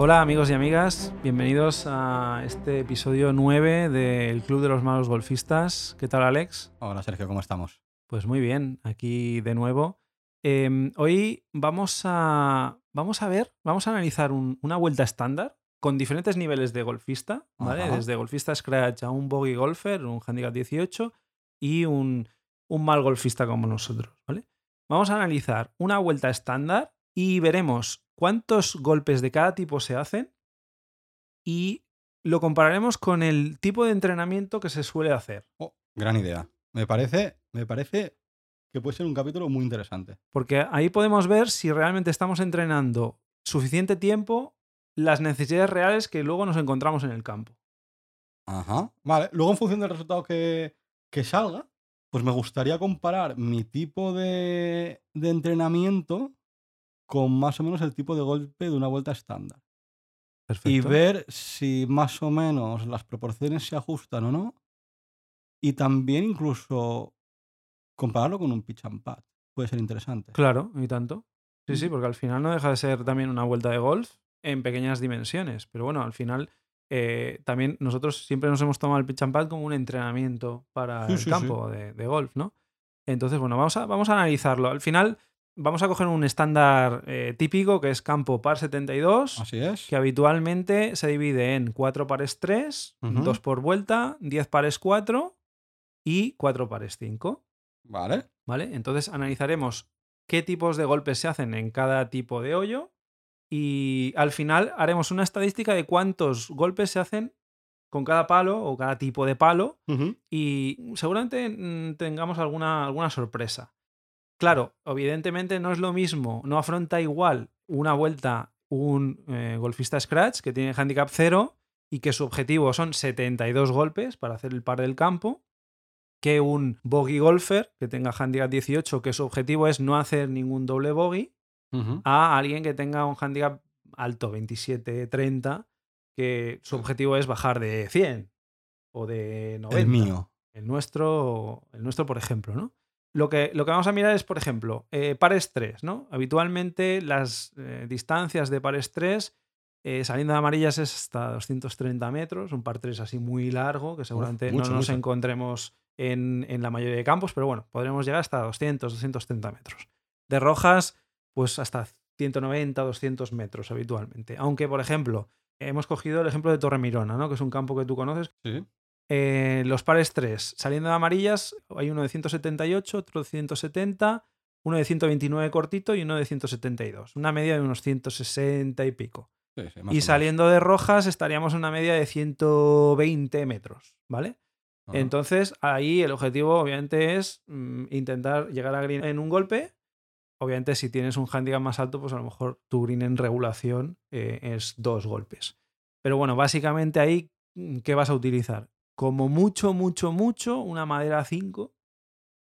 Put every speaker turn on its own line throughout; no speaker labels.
Hola amigos y amigas, bienvenidos a este episodio 9 del Club de los Malos Golfistas. ¿Qué tal Alex?
Hola Sergio, ¿cómo estamos?
Pues muy bien, aquí de nuevo. Em, hoy vamos a, vamos a ver, vamos a analizar un- una vuelta estándar con diferentes niveles de golfista, ¿vale?
Ajá.
Desde golfista scratch a un bogey golfer, un handicap 18 y un, un mal golfista como nosotros, ¿vale? Vamos a analizar una vuelta estándar y veremos cuántos golpes de cada tipo se hacen y lo compararemos con el tipo de entrenamiento que se suele hacer.
Oh, gran idea. Me parece, me parece que puede ser un capítulo muy interesante.
Porque ahí podemos ver si realmente estamos entrenando suficiente tiempo las necesidades reales que luego nos encontramos en el campo.
Ajá. Vale. Luego, en función del resultado que, que salga, pues me gustaría comparar mi tipo de, de entrenamiento con más o menos el tipo de golpe de una vuelta estándar.
Perfecto.
Y ver si más o menos las proporciones se ajustan o no. Y también incluso compararlo con un pitch and pad. Puede ser interesante.
Claro, y tanto. Sí, sí,
Ujú.
porque al final no deja de ser también una vuelta de golf en pequeñas dimensiones. Pero bueno, al final eh, también nosotros siempre nos hemos tomado el pitch and pad como un entrenamiento para
Sí,
el
sí, sí.
campo de, de golf, ¿no? Entonces, bueno, vamos a, vamos a analizarlo. Al final vamos a coger un estándar eh, típico que es campo par 72.
Así es.
que habitualmente se divide en 4 pares 3,
Ujú.
2 por vuelta, 10 pares 4 y 4 pares 5.
Vale.
¿Vale? Entonces analizaremos qué tipos de golpes se hacen en cada tipo de hoyo y al final haremos una estadística de cuántos golpes se hacen con cada palo o cada tipo de palo y seguramente mm, tengamos alguna, alguna sorpresa. Claro, evidentemente no es lo mismo, no afronta igual una vuelta un eh, golfista scratch que tiene handicap 0 y que su objetivo son 72 golpes para hacer el par del campo, que un bogey golfer que tenga handicap 18 que su objetivo es no hacer ningún doble bogey, a alguien que tenga un handicap alto, 27-30, que su objetivo es bajar de 100 o de 90
El mío.
el nuestro, el nuestro, por ejemplo, ¿no? Lo que, lo que vamos a mirar es, por ejemplo, eh, pares 3, ¿no? Habitualmente las eh, distancias de pares 3, eh, saliendo de amarillas, es hasta 230 metros, un par 3 así muy largo, que seguramente
mucho,
no nos
mucho.
encontremos en, en la mayoría de campos, pero bueno, podremos llegar hasta 200, 230 metros. De rojas, pues hasta 190, 200 metros habitualmente. Aunque, por ejemplo, hemos cogido el ejemplo de Torremirona, ¿no? Que es un campo que tú conoces,
Sí.
Eh, los pares 3, saliendo de amarillas, hay uno de 178, otro de 170, uno de 129 cortito y uno de 172. Una media de unos 160 y pico.
Sí, sí,
Y saliendo de rojas estaríamos en una media de 120 metros, ¿vale? Entonces ahí el objetivo obviamente es mm, intentar llegar a green en un golpe. Obviamente si tienes un handicap más alto, pues a lo mejor tu green en regulación eh, es dos golpes. Pero bueno, básicamente ahí, mm, ¿qué vas a utilizar? Como mucho, mucho, mucho, una madera 5.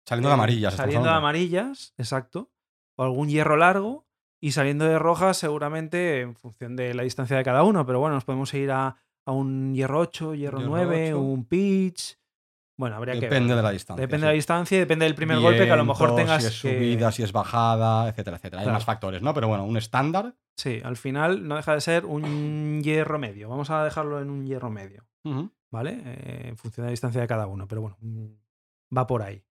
Saliendo de
eh,
amarillas.
Saliendo de amarillas, exacto. O algún hierro largo. Y saliendo de rojas, seguramente en función de la distancia de cada uno. Pero bueno, nos podemos ir a, a un hierro 8, hierro,
Hierro
9,
8.
un pitch. Bueno, habría que
Depende de la distancia.
Depende
sí.
de la distancia y depende del primer golpe que a lo mejor tengas
Si es
que-
subida, si es bajada, etcétera, etcétera. Hay más factores, ¿no? Pero bueno, un estándar.
Sí, al final no deja de ser un hierro medio. Vamos a dejarlo en un hierro medio. ¿Vale? Eh, en función de la distancia de cada uno, pero bueno, mm, va por ahí.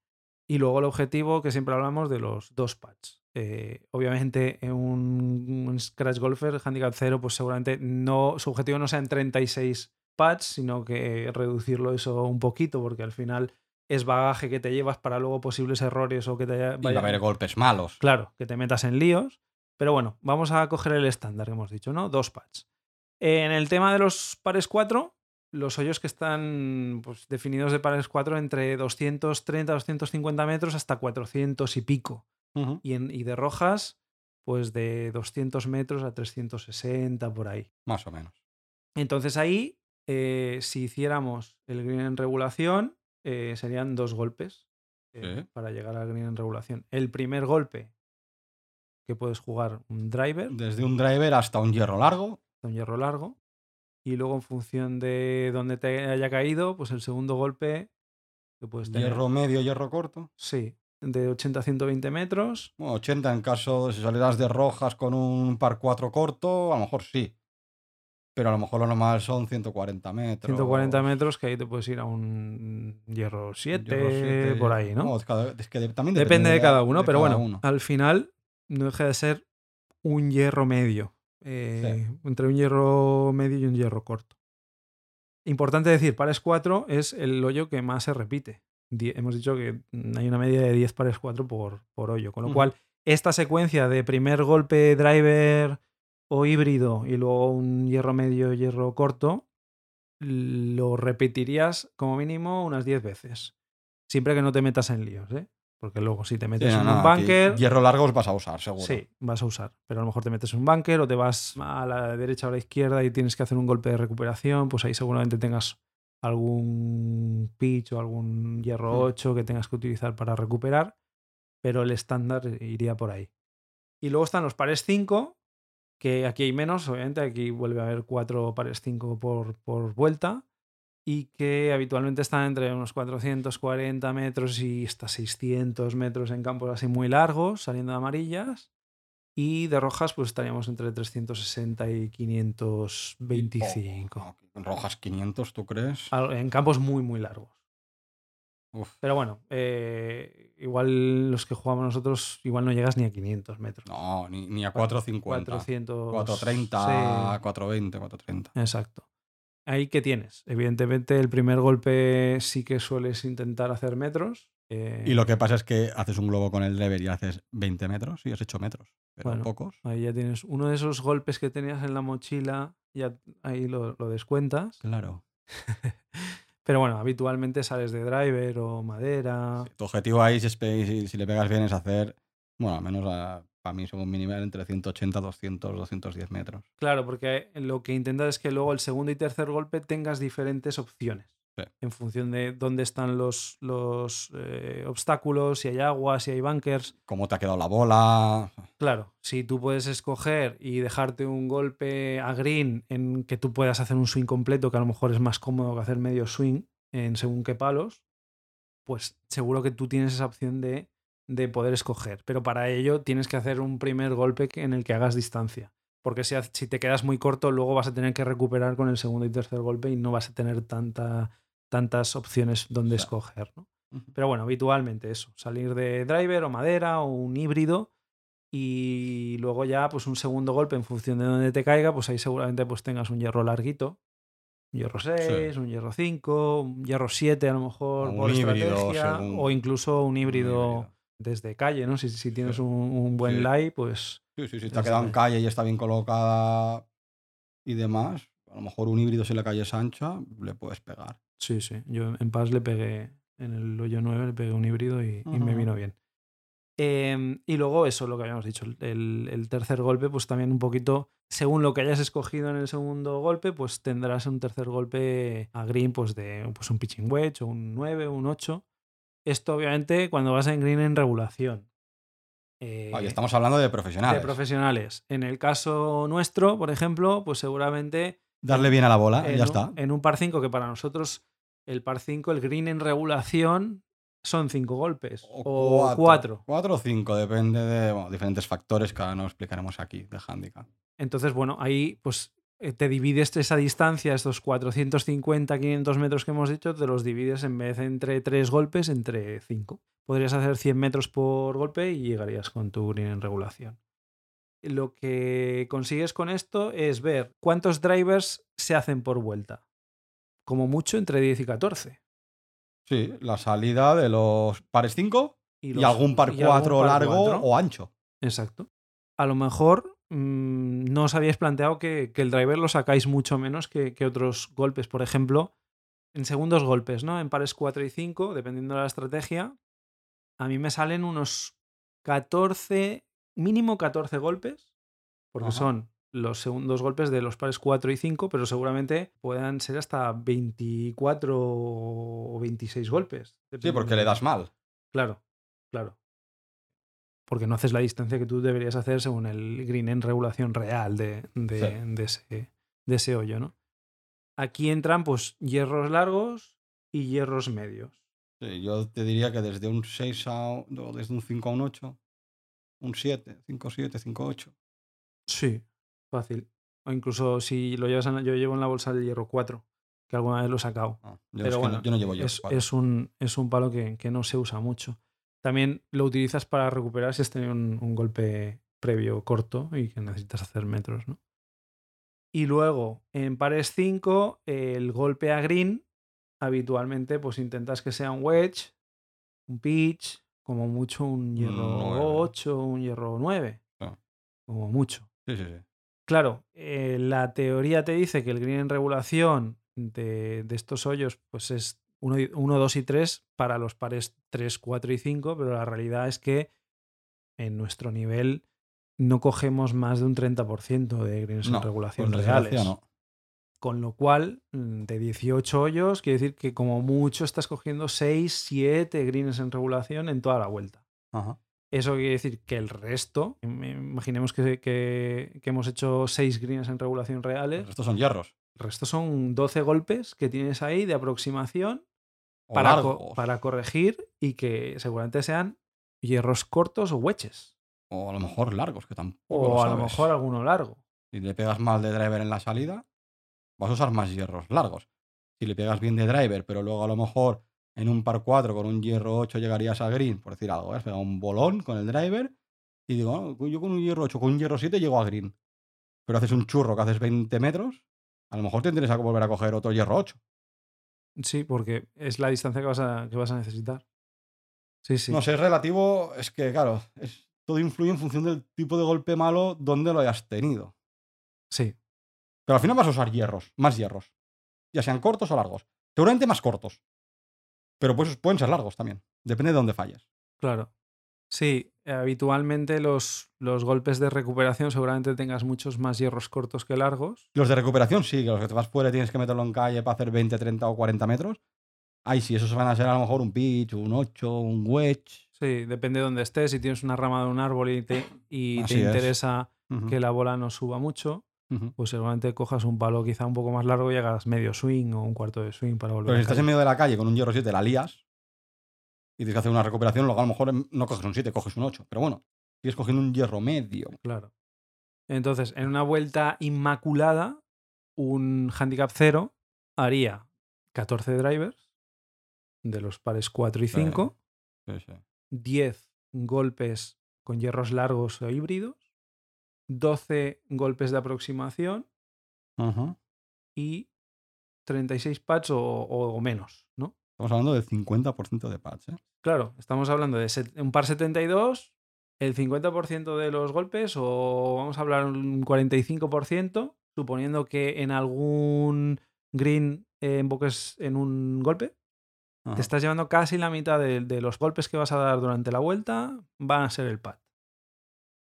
Y luego el objetivo que siempre hablamos de los dos pads. Eh, obviamente, en un, un Scratch Golfer, Handicap 0, pues seguramente no, su objetivo no sea en 36 pads, sino que reducirlo eso un poquito, porque al final es bagaje que te llevas para luego posibles errores o que te
Y va a
vaya-
haber golpes malos.
Claro, que te metas en líos. Pero bueno, vamos a coger el estándar que hemos dicho, ¿no? Dos pads. En el tema de los pares 4, los hoyos que están pues, definidos de pares 4 entre 230, 250 metros hasta 400 y pico. Y, en- y de rojas, pues de 200 metros a 360 por ahí.
Más o menos.
Entonces ahí, eh, si hiciéramos el green en regulación, eh, serían dos golpes eh,
Sí.
para llegar al green en regulación. El primer golpe, que puedes jugar un driver,
Desde un driver hasta un hierro largo.
un hierro largo, y luego en función de dónde te haya caído, pues el segundo golpe que puedes tener.
Hierro medio, hierro corto.
Sí, de 80 a 120 metros.
Bueno, 80 en caso de si salieras de rojas con un par 4 corto, a lo mejor sí. Pero a lo mejor lo normal son 140 metros.
140 metros, que ahí te puedes ir a un hierro 7,
Hierro siete.
por ahí, ¿no?
es que también
Depende de cada uno,
de
pero
cada
bueno,
uno.
al final no deja de ser un hierro medio. Eh, Entre un hierro medio y un hierro corto. Importante decir, pares 4 es el hoyo que más se repite. Die- hemos dicho que hay una media de 10 pares 4 por, por hoyo. Con lo cual, esta secuencia de primer golpe driver o híbrido y luego un hierro medio, hierro corto, lo repetirías como mínimo unas 10 veces. Siempre que no te metas en líos, ¿eh? Porque luego si te metes en
no,
un bunker...
Hierro largos vas a usar, seguro.
Sí, vas a usar. Pero a lo mejor te metes en un bunker o te vas a la derecha o a la izquierda y tienes que hacer un golpe de recuperación, pues ahí seguramente tengas algún pitch o algún hierro
Hmm.
8 que tengas que utilizar para recuperar, pero el estándar iría por ahí. Y luego están los pares 5, que aquí hay menos, obviamente, aquí vuelve a haber cuatro pares 5 por, por vuelta y que habitualmente están entre unos 440 metros y hasta 600 metros en campos así muy largos, saliendo de amarillas. Y de rojas, pues estaríamos entre 360 y 525.
Oh, en rojas 500, ¿tú crees?
En campos muy, muy largos.
Uf,
Pero bueno, eh, igual los que jugamos nosotros, igual no llegas ni a 500 metros.
no, ni, ni a 450.
400.
430,
sí.
420, 430.
Exacto. Ahí que tienes. Evidentemente, el primer golpe sí que sueles intentar hacer metros. eh,
Y lo que pasa es que haces un globo con el driver y haces 20 metros y has hecho metros. Pero
Bueno.
pocos.
Ahí ya tienes uno de esos golpes que tenías en la mochila, ya ahí lo, lo descuentas.
Claro.
Pero bueno, habitualmente sales de driver o madera.
Sí, Tu objetivo ahí, si, si, si le pegas bien, es hacer, bueno, al menos a- para mí según mi nivel, entre 180, 200, 210 metros.
Claro, porque lo que intentas es que luego el segundo y tercer golpe tengas diferentes opciones.
Sí.
En función de dónde están los, los eh, obstáculos, si hay agua, si hay bunkers.
Cómo te ha quedado la bola.
Claro, si tú puedes escoger y dejarte un golpe a green en que tú puedas hacer un swing completo, que a lo mejor es más cómodo que hacer medio swing en según qué palos, pues seguro que tú tienes esa opción de, de poder escoger. Pero para ello tienes que hacer un primer golpe en el que hagas distancia. Porque si, si te quedas muy corto, luego vas a tener que recuperar con el segundo y tercer golpe y no vas a tener tanta, tantas opciones donde escoger. ¿no? Pero bueno, habitualmente eso, salir de driver o madera o un híbrido y luego ya pues un segundo golpe en función de dónde te caiga, pues ahí seguramente pues tengas un hierro larguito, un hierro 6, un hierro 5, un hierro 7 a lo mejor
un
por
híbrido,
estrategia
según-
o incluso un
Un
híbrido, desde calle, ¿no? Si, si tienes un, un buen
Sí.
lie, pues
Sí, sí, sí, te ha quedado en calle y está bien colocada y demás. A lo mejor un híbrido si la calle es ancha, le puedes pegar.
sí, sí. Yo en Paz le pegué, en el hoyo 9 le pegué un híbrido y, y me vino bien. Em, y luego eso, lo que habíamos dicho, el, el tercer golpe, pues también un poquito, según lo que hayas escogido en el segundo golpe, pues tendrás un tercer golpe a green, pues de pues un pitching wedge, o un 9, un 8. Esto obviamente cuando vas en green en regulación. Eh,
Oye, estamos hablando de profesionales.
de profesionales. En el caso nuestro, por ejemplo, pues seguramente
Darle bien a la bola ya
un-
está.
En un par 5, que para nosotros el par 5, el green en regulación, son 5 golpes. O 4.
Cuatro o cinco, depende de bueno, diferentes factores que ahora no explicaremos aquí de handicap.
Entonces, bueno, ahí pues te divides esa distancia, estos 450, 500 metros que hemos dicho, te los divides en vez de entre 3 golpes, entre 5. Podrías hacer 100 metros por golpe y llegarías con tu green en regulación. Lo que consigues con esto es ver cuántos drivers se hacen por vuelta. Como mucho entre 10 y 14.
Sí, la salida de los pares 5 y, algún par
y algún
4
par
largo
cuatro.
o ancho.
Exacto. A lo mejor mm, no os habíais planteado que, que el driver lo sacáis mucho menos que, que otros golpes. Por ejemplo, en segundos golpes, ¿no? En pares 4 y 5, dependiendo de la estrategia, a mí me salen unos 14, mínimo 14 golpes, porque
Ajá.
son los segundos golpes de los pares 4 y 5, pero seguramente puedan ser hasta 24 o 26 golpes.
Sí, porque le das mal.
Claro, claro. Porque no haces la distancia que tú deberías hacer según el green en regulación real de, de,
Sí.
de ese, de ese hoyo, ¿no? Aquí entran pues hierros largos y hierros medios.
Sí, yo te diría que desde un 6 a o desde un 5 a un 8, un 7, 5, 7, 5, 8.
Sí, fácil. O incluso si lo llevas en, yo llevo en la bolsa del hierro 4, que alguna vez lo he sacado.
Ah, yo,
Pero bueno,
no, yo no llevo hierro
es,
cuatro.
es un, es un palo que, que no se usa mucho. También lo utilizas para recuperar si has tenido un, un golpe previo corto y que necesitas hacer metros, ¿no? Y luego, en pares 5, el golpe a green, habitualmente pues intentas que sea un wedge, un pitch, como mucho un hierro
nueve.
8, un hierro 9,
Ah.
como mucho.
Sí, sí, sí.
Claro, eh, la teoría te dice que el green en regulación de, de estos hoyos pues es 1, 2 y 3 para los pares 3, 4 y 5, pero la realidad es que en nuestro nivel no cogemos más de un 30% de greens
No,
en regulación reales.
no.
Con lo cual, mm, de 18 hoyos, quiere decir que como mucho estás cogiendo 6, 7 greens en regulación en toda la vuelta.
Ajá.
Eso quiere decir que el resto, im- imaginemos que, que- que hemos hecho 6 greens en regulación reales,
Estos son hierros.
El resto son 12 golpes que tienes ahí de aproximación para, co- para corregir y que seguramente sean hierros cortos o wedges.
O a lo mejor largos, que tampoco.
O a lo mejor alguno largo.
Si le pegas mal de driver en la salida, vas a usar más hierros largos. Si le pegas bien de driver, pero luego a lo mejor en un par 4 con un hierro 8 llegarías a green, por decir algo, ¿eh? has pegado un bolón con el driver y digo, "Ah, yo con un hierro 8, con un hierro 7 llego a green. Pero haces un churro que haces 20 metros, a lo mejor tendrías que volver a coger otro hierro 8.
Sí, porque es la distancia que vas a, que vas a necesitar. Sí, sí.
No sé, es relativo, es que claro, es, todo influye en función del tipo de golpe malo donde lo hayas tenido.
Sí,
Pero al final vas a usar hierros, más hierros. Ya sean cortos o largos. Seguramente más cortos. Pero pues pueden ser largos también. Depende de dónde falles.
claro. Sí, habitualmente los, los golpes de recuperación seguramente tengas muchos más hierros cortos que largos.
Los de recuperación sí, que los que te vas fuera y tienes que meterlo en calle para hacer 20, 30 o 40 metros. Ahí sí, esos van a ser a lo mejor un pitch, un 8, un wedge.
Sí, depende de dónde estés. Si tienes una rama de un árbol y te, y te interesa que la bola no suba mucho,
ujú.
pues seguramente cojas un palo quizá un poco más largo y hagas medio swing o un cuarto de swing para volver
Pero
a
si estás
caer.
en medio de la calle con un hierro 7, la lías. Y tienes que hacer una recuperación, luego a lo mejor no coges un 7, coges un 8. Pero bueno, sigues cogiendo un hierro medio.
Claro. Entonces, en una vuelta inmaculada, un handicap cero haría 14 drivers de los pares 4 y
Sí.
5,
Sí, sí.
10 golpes con hierros largos o híbridos, 12 golpes de aproximación
Ujú.
y 36 pads o, o- o menos, ¿no?
Estamos hablando del 50% de patch, ¿eh?
Claro, estamos hablando de un par 72, el 50% de los golpes o vamos a hablar un 45%, suponiendo que en algún green eh, invoques en un golpe,
Ajá.
te estás llevando casi la mitad de, de los golpes que vas a dar durante la vuelta van a ser el pad.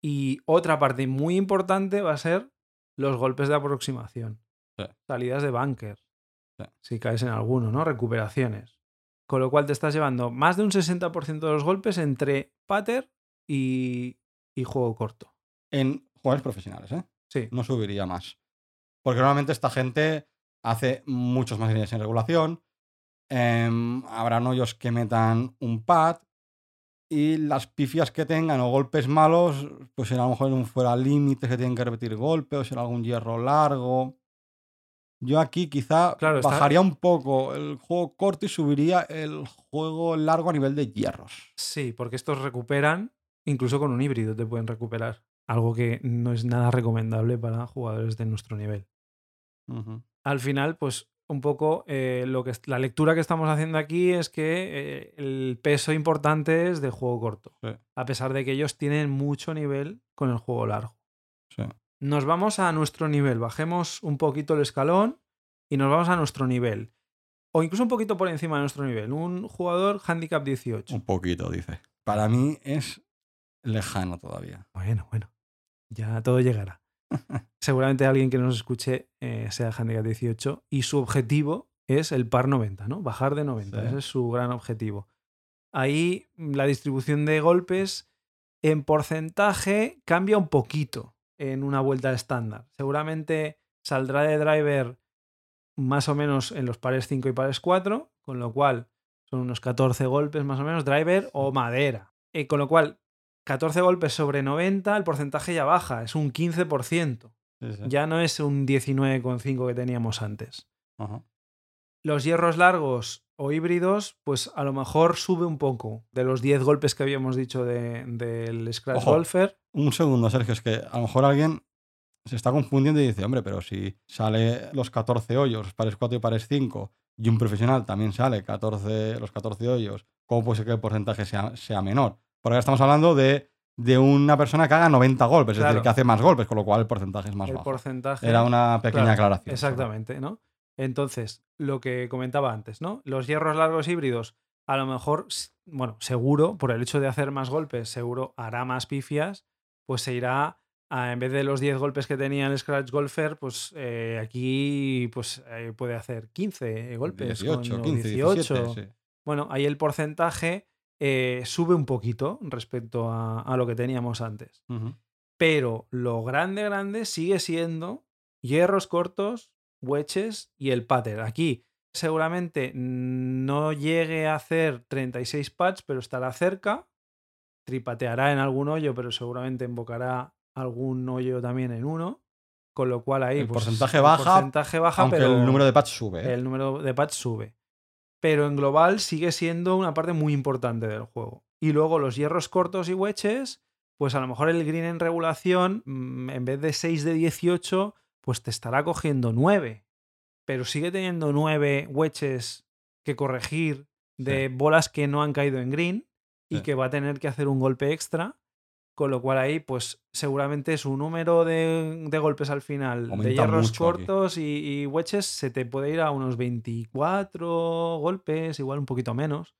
Y otra parte muy importante va a ser los golpes de aproximación.
Sí.
Salidas de bunker. Si caes en alguno, ¿no? Recuperaciones. Con lo cual te estás llevando más de un 60% de los golpes entre pater y, y juego corto.
En jugadores profesionales, ¿eh?
Sí,
No subiría más. Porque normalmente esta gente hace muchos más líneas en regulación. em, habrán hoyos que metan un pad. Y las pifias que tengan o golpes malos, pues será a lo mejor en un fuera límite que tienen que repetir golpe o será algún hierro largo. Yo aquí quizá
Claro, está-
bajaría un poco el juego corto y subiría el juego largo a nivel de hierros.
sí, porque estos recuperan, incluso con un híbrido te pueden recuperar. Algo que no es nada recomendable para jugadores de nuestro nivel. Al final, pues un poco eh, lo que la lectura que estamos haciendo aquí es que eh, el peso importante es de juego corto,
Sí.
a pesar de que ellos tienen mucho nivel con el juego largo.
Sí.
Nos vamos a nuestro nivel, bajemos un poquito el escalón y nos vamos a nuestro nivel. O incluso un poquito por encima de nuestro nivel. Un jugador handicap 18.
Un poquito, dice. Para mí es lejano todavía.
Bueno, bueno. Ya todo llegará. Seguramente alguien que nos escuche eh, sea handicap 18 y su objetivo es el par 90, ¿no? Bajar de 90.
Sí.
Ese es su gran objetivo. Ahí la distribución de golpes en porcentaje cambia un poquito en una vuelta estándar. Seguramente saldrá de driver más o menos en los pares 5 y pares 4, con lo cual son unos 14 golpes más o menos, driver o madera. Eh, con lo cual, 14 golpes sobre 90, el porcentaje ya baja, es un 15%.
Sí, sí.
Ya no es un 19,5 que teníamos antes.
Ajá.
Los hierros largos o híbridos, pues a lo mejor sube un poco de los 10 golpes que habíamos dicho de- del Scratch
Ojo.
Golfer.
Un segundo, Sergio, es que a lo mejor alguien se está confundiendo y dice, hombre, pero si sale los 14 hoyos, pares 4 y pares 5, y un profesional también sale 14, los 14 hoyos, ¿cómo puede ser que el porcentaje sea, sea menor? Porque ahora estamos hablando de, de una persona que haga 90 golpes, es decir, que hace más golpes, con lo cual el porcentaje es más
el
bajo.
porcentaje.
Era una pequeña
Claro,
aclaración.
Exactamente, ¿no? Entonces, lo que comentaba antes, ¿no? Los hierros largos híbridos, a lo mejor, bueno, seguro, por el hecho de hacer más golpes, seguro hará más pifias, pues se irá, a, en vez de los 10 golpes que tenía el Scratch Golfer, pues eh, aquí pues eh, puede hacer 15 golpes.
18,
coño,
15,
18.
17, sí.
Bueno, ahí el porcentaje eh, sube un poquito respecto a, a lo que teníamos antes. Pero lo grande, grande sigue siendo hierros cortos, wedges y el pater. Aquí seguramente no llegue a hacer 36 pads, pero estará cerca. Tripateará en algún hoyo, pero seguramente invocará algún hoyo también en uno. Con lo cual ahí
El
pues,
porcentaje
el
baja,
porcentaje baja,
Aunque
pero
el número de pads sube. ¿eh?
el número de pads sube. Pero en global sigue siendo una parte muy importante del juego. Y luego los hierros cortos y wedges, pues a lo mejor el green en regulación, mm, en vez de 6 de 18, pues te estará cogiendo 9. Pero sigue teniendo 9 wedges que corregir de bolas que no han caído en green y
Sí.
que va a tener que hacer un golpe extra. Con lo cual ahí, pues seguramente su número de, de golpes al final de hierros
aquí.
cortos y, y wedges se te puede ir a unos 24 golpes, igual un poquito menos,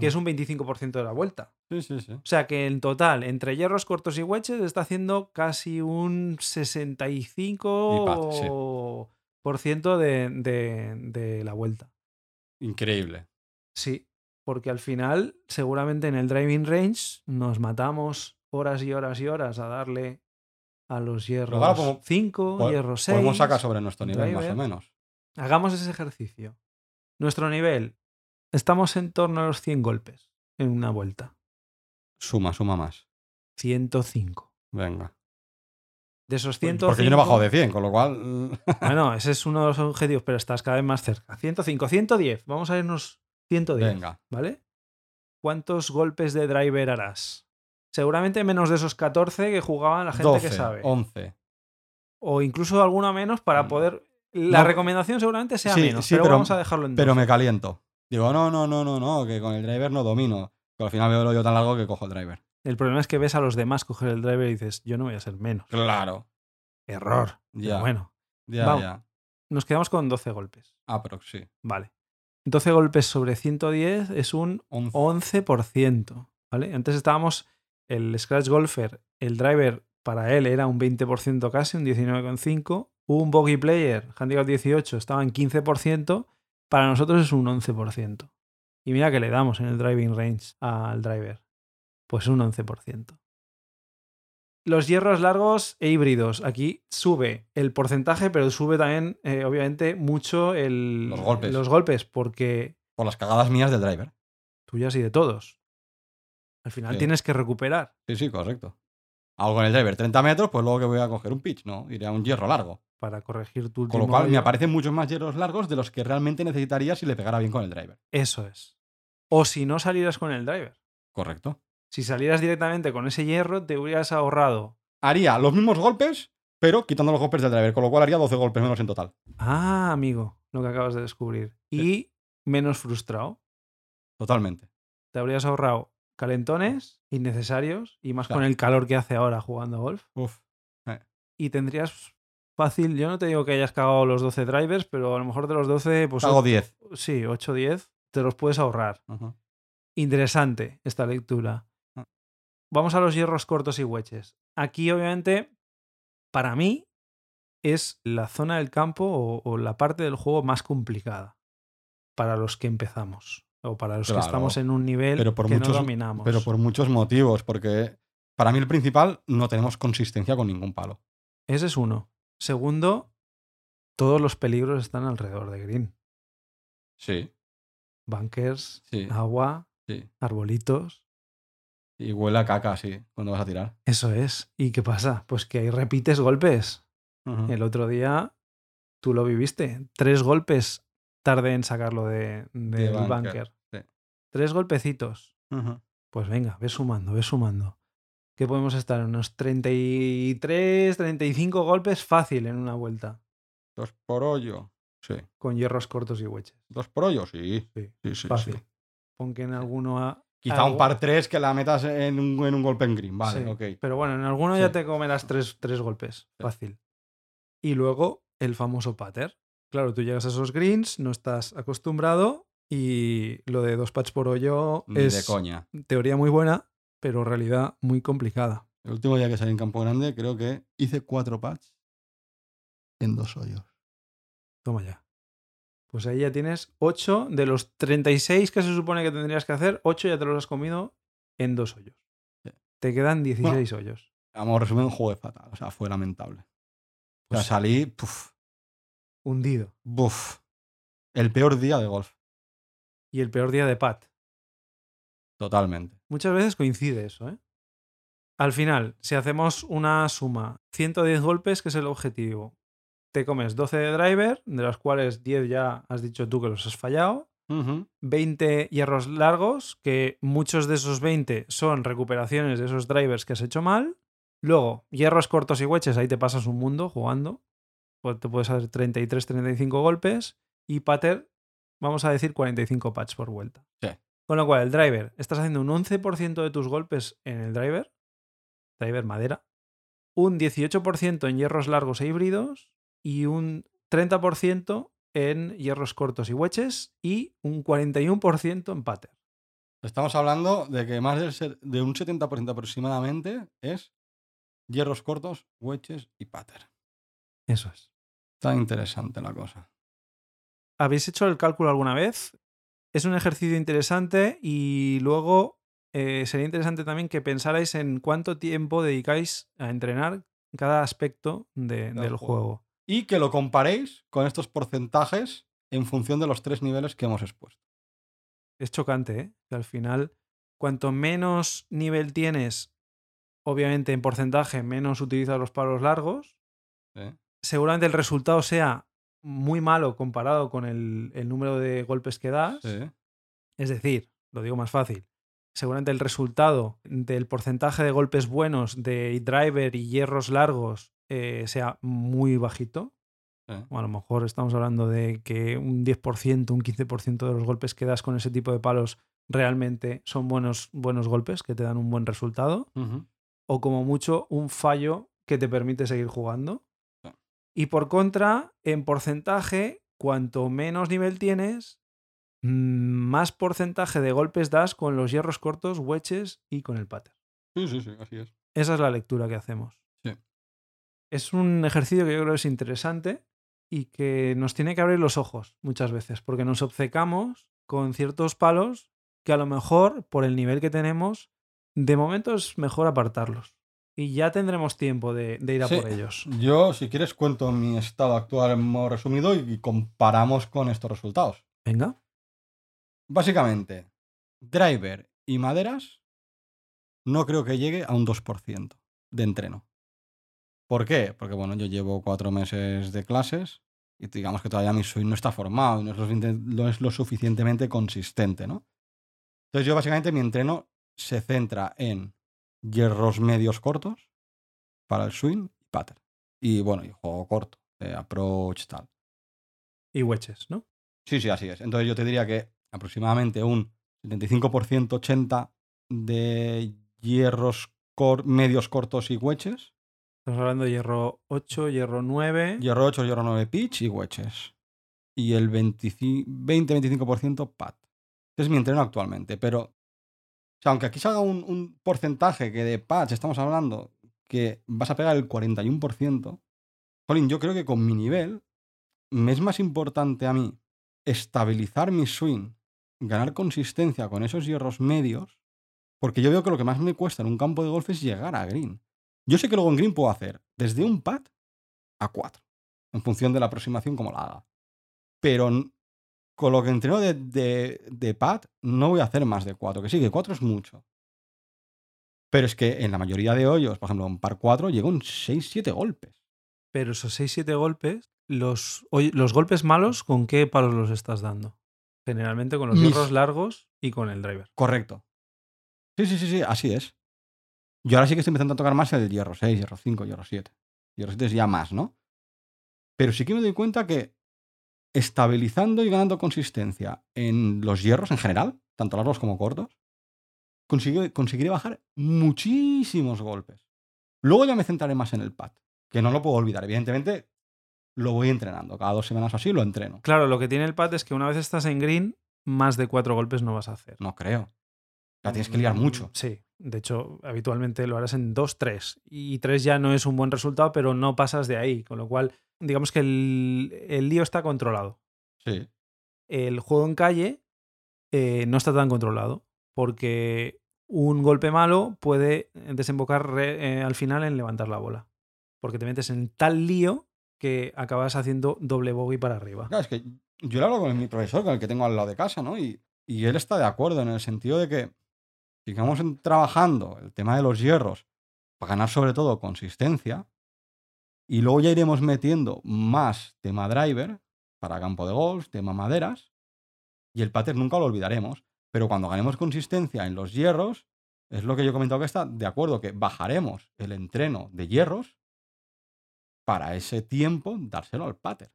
Que es un 25% de la vuelta.
Sí, sí, sí.
O sea que en total, entre hierros cortos y wedges, está haciendo casi un 65% por ciento de, de- de la vuelta.
Increíble.
Sí, porque al final, seguramente en el driving range nos matamos horas y horas y horas a darle a los hierros
ahora podemos-
5,
Po-
hierros 6.
Podemos sacar sobre nuestro nivel, más o menos.
Hagamos ese ejercicio. Nuestro nivel, estamos en torno a los 100 golpes en una vuelta.
Suma, suma más.
105.
Venga.
De esos 105.
Porque yo no he bajado de 100, con lo cual.
Bueno, ese es uno de los objetivos, pero estás cada vez más cerca. 105, 110. Vamos a irnos 110.
Venga.
¿Vale? ¿Cuántos golpes de driver harás? Seguramente menos de esos 14 que jugaban la gente
12,
que sabe.
11.
O incluso alguno menos para
Mm.
poder. La
No,
recomendación seguramente sea
sí,
menos,
sí,
pero,
pero-
vamos a dejarlo en
Pero
12.
me caliento. Digo, no, no, no, no, no, que con el driver no domino. Pero al final veo el hoyo tan largo que cojo el driver.
El problema es que ves a los demás coger el driver y dices, yo no voy a ser menos.
Claro.
Error. Pero
Ya.
bueno,
Ya,
Vamos.
ya.
nos quedamos con 12 golpes.
Aprox, sí.
Vale. 12 golpes sobre 110 es un
11.
11%. ¿Vale? Antes estábamos, el Scratch Golfer, el driver para él era un 20% casi, un 19,5%. Un Bogey Player, Handicap 18, estaba en 15%. Para nosotros es un 11%. Y mira que le damos en el driving range al driver. Pues un 11%. Los hierros largos e híbridos. Aquí sube el porcentaje, pero sube también, eh, obviamente, mucho el,
Los golpes.
los golpes, porque
Por las cagadas mías del driver.
tuyas y de todos. Al final
Sí.
tienes que recuperar.
Sí, sí, correcto. Hago con el driver 30 metros, pues luego que voy a coger un pitch, ¿no? Iré a un hierro largo.
Para corregir tu
Con
último
lo cual me aparecen muchos más hierros largos de los que realmente necesitaría si le pegara bien con el driver.
Eso es. O si no salieras con el driver.
Correcto.
Si salieras directamente con ese hierro, te hubieras ahorrado.
Haría los mismos golpes, pero quitando los golpes del driver, con lo cual haría 12 golpes menos en total.
Ah, amigo, lo que acabas de descubrir. Y menos frustrado.
Totalmente.
Te habrías ahorrado calentones innecesarios y más
Claro.
con el calor que hace ahora jugando golf.
Uf.
Y tendrías fácil, yo no te digo que hayas cagado los 12 drivers, pero a lo mejor de los 12, pues
Hago 10.
sí, 8 10, te los puedes ahorrar. Interesante esta lectura.
Ah.
Vamos a los hierros cortos y hueches. Aquí, obviamente, para mí, es la zona del campo o, o la parte del juego más complicada para los que empezamos. O para los
Claro,
que estamos en un nivel
pero por
que
muchos-
no dominamos.
Pero por muchos motivos, porque para mí el principal, no tenemos consistencia con ningún palo.
Ese es uno. Segundo, todos los peligros están alrededor de Green.
Sí,
Bunkers,
sí,
agua,
sí.
arbolitos.
Y huele a caca, sí, cuando vas a tirar.
Eso es. ¿Y qué pasa? Pues que ahí repites golpes. El otro día tú lo viviste. Tres golpes tardé en sacarlo de, del
bunker,
bunker.
sí.
Tres golpecitos. Pues venga, ve sumando, ve sumando. Que podemos estar en unos 33, 35 golpes fácil en una vuelta.
Dos por hoyo. Sí.
Con hierros cortos y hueches.
Dos por hoyo, sí.
Sí,
Sí, sí,
fácil.
sí.
Pon que en alguno ha-
Quizá un par tres que la metas en un, en un golpe en green. Vale, ok.
Pero bueno, en alguno ya te comerás tres, tres golpes. Fácil. Y luego el famoso pater. Claro, tú llegas a esos greens, no estás acostumbrado y lo de dos pats por hoyo
Ni
es
de coña.
teoría muy buena, pero realidad muy complicada.
El último día que salí en Campo Grande, creo que hice cuatro pats en dos hoyos.
Toma ya. Pues ahí ya tienes 8 de los 36 que se supone que tendrías que hacer, 8 ya te los has comido en dos hoyos.
Sí.
Te quedan 16 hoyos.
Vamos, resumen, jugué fatal. O sea, fue lamentable. O sea,
Pues-
salí, puf,
Hundido.
buf. El peor día de golf.
Y el peor día de pat.
Totalmente.
Muchas veces coincide eso, ¿eh? Al final, si hacemos una suma, 110 golpes, que es el objetivo, te comes 12 de driver, de los cuales 10 ya has dicho tú que los has fallado,
Ujú.
20 hierros largos, que muchos de esos 20 son recuperaciones de esos drivers que has hecho mal. Luego, hierros cortos y hueches, ahí te pasas un mundo jugando. Pues te puedes hacer 33, 35 golpes. Y pater, vamos a decir 45 pats por vuelta.
Sí.
Con lo cual, el driver, estás haciendo un 11% de tus golpes en el driver, driver madera, un 18% en hierros largos e híbridos y un 30% en hierros cortos y hueches y un 41% en pater.
Estamos hablando de que más de un 70% aproximadamente es hierros cortos, wedges y pater.
Eso es.
Está interesante la cosa.
¿Habéis hecho el cálculo alguna vez? Es un ejercicio interesante y luego eh, sería interesante también que pensarais en cuánto tiempo dedicáis a entrenar cada aspecto de- del
juego.
juego.
Y que lo comparéis con estos porcentajes en función de los tres niveles que hemos expuesto.
Es chocante, ¿eh? Que al final, cuanto menos nivel tienes, obviamente en porcentaje, menos utilizas los palos largos.
¿eh?
Seguramente el resultado sea muy malo comparado con el, el número de golpes que das.
Sí.
Es decir, lo digo más fácil, seguramente el resultado del porcentaje de golpes buenos de driver y hierros largos eh, sea muy bajito. O a lo mejor estamos hablando de que un 10%, un 15% de los golpes que das con ese tipo de palos realmente son buenos, buenos golpes que te dan un buen resultado. O como mucho, un fallo que te permite seguir jugando. Y por contra, en porcentaje, cuanto menos nivel tienes, mm, más porcentaje de golpes das con los hierros cortos, wedges y con el pater.
Sí, sí, sí, así es.
Esa es la lectura que hacemos.
Sí.
Es un ejercicio que yo creo que es interesante y que nos tiene que abrir los ojos muchas veces, porque nos obcecamos con ciertos palos que a lo mejor, por el nivel que tenemos, de momento es mejor apartarlos. Y ya tendremos tiempo de, de ir a
Sí.
por ellos.
Yo, si quieres, cuento mi estado actual en modo resumido y comparamos con estos resultados.
Venga.
Básicamente, driver y maderas no creo que llegue a un 2% de entreno. ¿Por qué? Porque bueno, yo llevo cuatro meses de clases y digamos que todavía mi swing no está formado y no es lo, no es lo suficientemente consistente, ¿no? Entonces yo básicamente mi entreno se centra en hierros medios cortos para el swing y pattern. Y bueno, y juego corto, de approach, tal.
Y wedges, ¿no?
Sí, sí, así es. Entonces yo te diría que aproximadamente un 75%, 80% de hierros cor- medios cortos y wedges.
Estamos hablando de hierro 8, hierro 9.
Hierro 8, hierro 9 pitch y wedges. Y el 20-25% pat. Es mi entreno actualmente. Pero, o sea, aunque aquí salga un, un porcentaje que de patch estamos hablando que vas a pegar el 41%, Colin, yo creo que con mi nivel me es más importante a mí estabilizar mi swing, ganar consistencia con esos hierros medios, porque yo veo que lo que más me cuesta en un campo de golf es llegar a green. Yo sé que luego en green puedo hacer desde un pad a 4, en función de la aproximación como la haga. Pero con lo que entreno de, de, de pad no voy a hacer más de 4, que sí, que 4 es mucho. Pero es que en la mayoría de hoyos, por ejemplo, en par 4, llego en 6-7 golpes.
Pero esos 6-7 golpes, los, los golpes malos, ¿con qué palos los estás dando? Generalmente con los
Mis-
hierros largos y con el driver.
Correcto. Sí, sí, sí, sí, así es. Yo ahora sí que estoy empezando a tocar más el hierro 6, hierro 5, hierro 7. Hierro 7 es ya más, ¿no? Pero sí que me doy cuenta que estabilizando y ganando consistencia en los hierros en general, tanto largos como cortos, conseguiré bajar muchísimos golpes. Luego ya me centraré más en el pad, que no lo puedo olvidar. Evidentemente, lo voy entrenando. Cada dos semanas o así lo entreno.
Claro, lo que tiene el pad es que una vez estás en green, más de cuatro golpes no vas a hacer.
No creo. La tienes que liar
Mm,
mucho.
Sí, de hecho, habitualmente lo harás en 2-3. Y 3 ya no es un buen resultado, pero no pasas de ahí. Con lo cual, digamos que el, el lío está controlado.
Sí.
El juego en calle eh, no está tan controlado. Porque un golpe malo puede desembocar re- eh, al final en levantar la bola. Porque te metes en tal lío que acabas haciendo doble bogey para arriba.
Claro, es que yo lo hablo con mi profesor, con el que tengo al lado de casa, ¿no? Y, y él está de acuerdo en el sentido de que sigamos trabajando el tema de los hierros para ganar sobre todo consistencia y luego ya iremos metiendo más tema driver para campo de golf, tema maderas y el pater nunca lo olvidaremos, pero cuando ganemos consistencia en los hierros es lo que yo he comentado que está de acuerdo que bajaremos el entreno de hierros para ese tiempo dárselo al pater.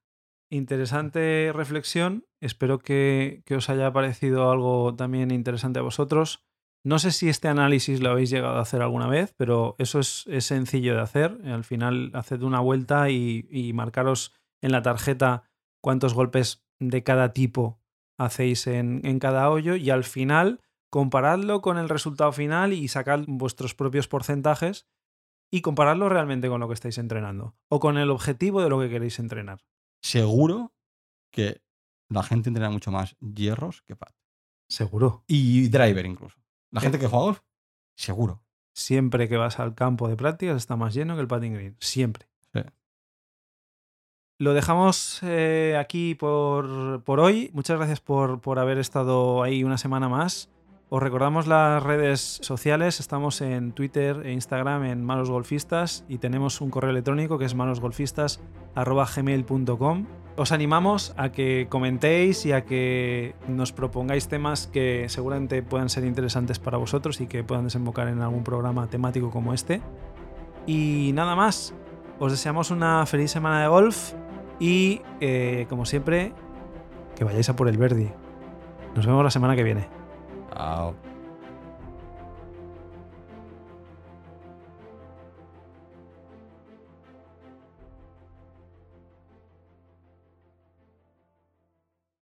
Interesante reflexión. Espero que, que os haya parecido algo también interesante a vosotros. No sé si este análisis lo habéis llegado a hacer alguna vez, pero eso es, es sencillo de hacer. Al final, haced una vuelta y, y marcaros en la tarjeta cuántos golpes de cada tipo hacéis en, en cada hoyo y al final comparadlo con el resultado final y sacad vuestros propios porcentajes y comparadlo realmente con lo que estáis entrenando o con el objetivo de lo que queréis entrenar.
seguro que la gente entrena mucho más hierros que pad.
Seguro.
Y driver incluso. La gente que juega golf, seguro.
Siempre que vas al campo de prácticas está más lleno que el patting green. Siempre.
Sí.
Lo dejamos eh, aquí por, por hoy. Muchas gracias por, por haber estado ahí una semana más. Os recordamos las redes sociales. Estamos en Twitter e Instagram en Malos Golfistas y tenemos un correo electrónico que es malosgolfistas.gmail.com. Os animamos a que comentéis y a que nos propongáis temas que seguramente puedan ser interesantes para vosotros y que puedan desembocar en algún programa temático como este. Y nada más. Os deseamos una feliz semana de golf y, eh, como siempre, que vayáis a por el Verdi. Nos vemos la semana que viene.
好。